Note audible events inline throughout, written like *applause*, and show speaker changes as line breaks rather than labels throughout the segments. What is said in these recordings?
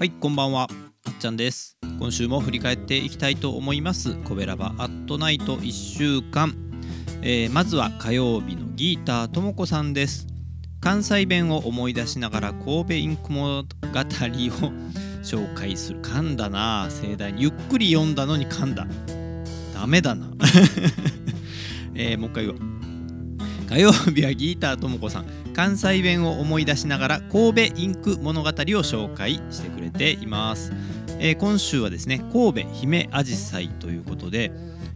はいこんばんは。あっちゃんです。今週も振り返っていきたいと思います。コベラバアットナイト1週間、えーまずは火曜日のギーターともこさんです。関西弁を思い出しながら神戸インク物語を *laughs* 紹介する。噛んだな。盛大に。ゆっくり読んだのに噛んだ。ダメだな、*laughs* えーもう一回言おう。火曜日はギーターともこさん。関西弁を思い出しながら神戸インク物語を紹介してくれています、えー今週はですね神戸姫あじさいということで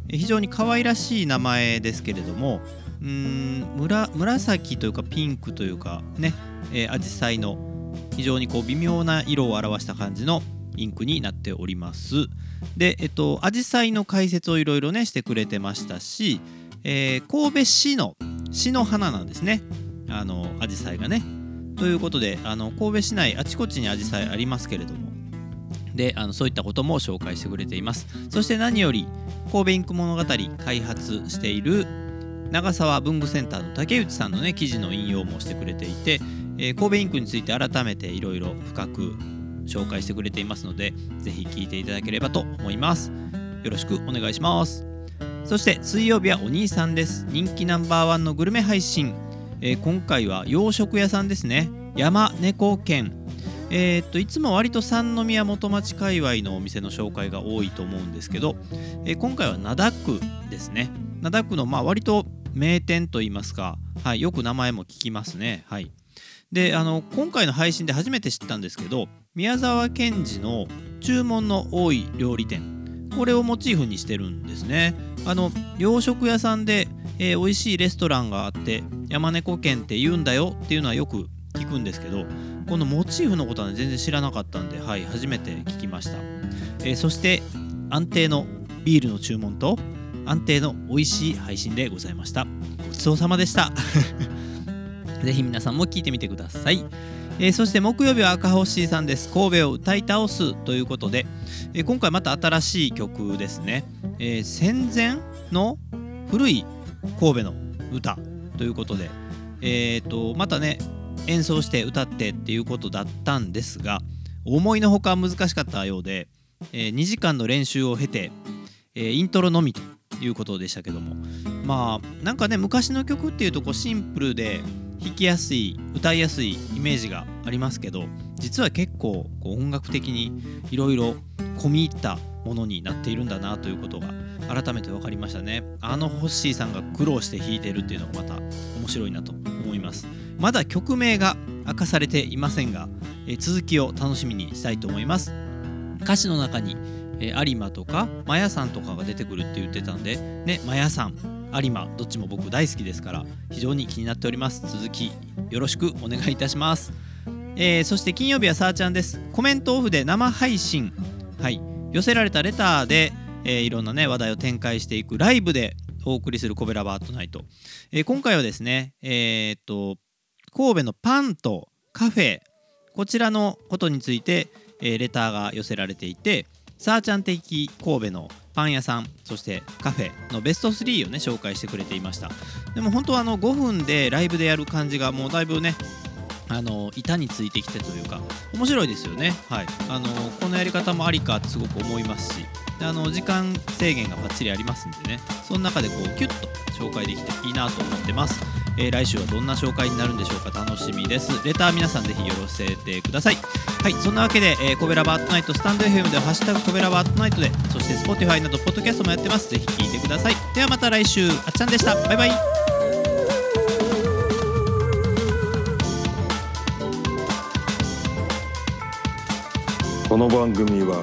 え非常に可愛らしい名前ですけれどもうん紫というかピンクというかねえーアジサイの非常にこう微妙な色を表した感じのインクになっております。でえっとアジサイの解説をいろいろねしてくれてましたし、えー神戸市の市の花なんですね。あのアジサイがね。ということであの神戸市内あちこちにアジサイありますけれども。であのそういったことも紹介してくれています。そして何より神戸インク物語開発している長沢文具センターの竹内さんのね記事の引用もしてくれていて、えー神戸インクについて改めていろいろ深く紹介してくれていますのでぜひ聞いていただければと思います。よろしくお願いします。そして水曜日はお兄さんです。人気ナンバーワンのグルメ配信、えー今回は洋食屋さんですね。山猫軒。えーっといつも割と三宮元町界隈のお店の紹介が多いと思うんですけど、えー今回は灘区ですね。灘区のまあ割と名店といいますか、はい、よく名前も聞きますね。はい。であの今回の配信で初めて知ったんですけど宮沢賢治の注文の多い料理店。これをモチーフにしてるんですね。あの洋食屋さんで、えー美味しいレストランがあって山猫軒って言うんだよっていうのはよく聞くんですけどこのモチーフのことは、ね、全然知らなかったんで、はい、初めて聞きました、えーそして安定のビールの注文と安定の美味しい配信でございました。ごちそうさまでした。*laughs* ぜひ皆さんも聞いてみてください、えーそして木曜日は赤星さんです。神戸を歌い倒すということで、えー今回また新しい曲ですね、えー戦前の古い神戸の歌ということでえー、とまたね演奏して歌ってっていうことだったんですが思いのほか難しかったようで、え2時間の練習を経て、えーイントロのみということでしたけどもまあなんかね昔の曲っていうとこうシンプルで弾きやすい歌いやすいイメージがありますけど実は結構こう音楽的にいろいろ込み入ったものになっているんだなということが改めて分かりましたね。あのホッシーさんが苦労して弾いてるっていうのがまた面白いなと思います。まだ曲名が明かされていませんが、え続きを楽しみにしたいと思います。歌詞の中に、え有馬とかマヤさんとかが出てくるって言ってたんでねマヤさん有馬どっちも僕大好きですから非常に気になっております。続きよろしくお願いいたします、えーそして金曜日はさーちゃんです。コメントオフで生配信。はい。寄せられたレターで、えーいろんなね話題を展開していくライブでお送りするコベラバートナイト、えー今回はですねえーっと神戸のパンとカフェこちらのことについて、えーレターが寄せられていてさーちゃん的神戸のパン屋さんそしてカフェのベスト3をね紹介してくれていました。でも本当はあの5分でライブでやる感じがもうだいぶねあの板についてきてというか面白いですよね。はい。あのこのやり方もありかってすごく思いますし。あの時間制限がバッチリありますんでね。その中でこうキュッと紹介できていいなと思ってます、えー来週はどんな紹介になるんでしょうか楽しみです。レター皆さんぜひよろせてくださいはいそんなわけで、えーコベラバートナイトスタンド FM では「ハッシュタグコベラバートナイトで」そして Spotify などポッドキャストもやってます。ぜひ聞いてください。ではまた来週あっちゃんでした。バイバイ。
この番組は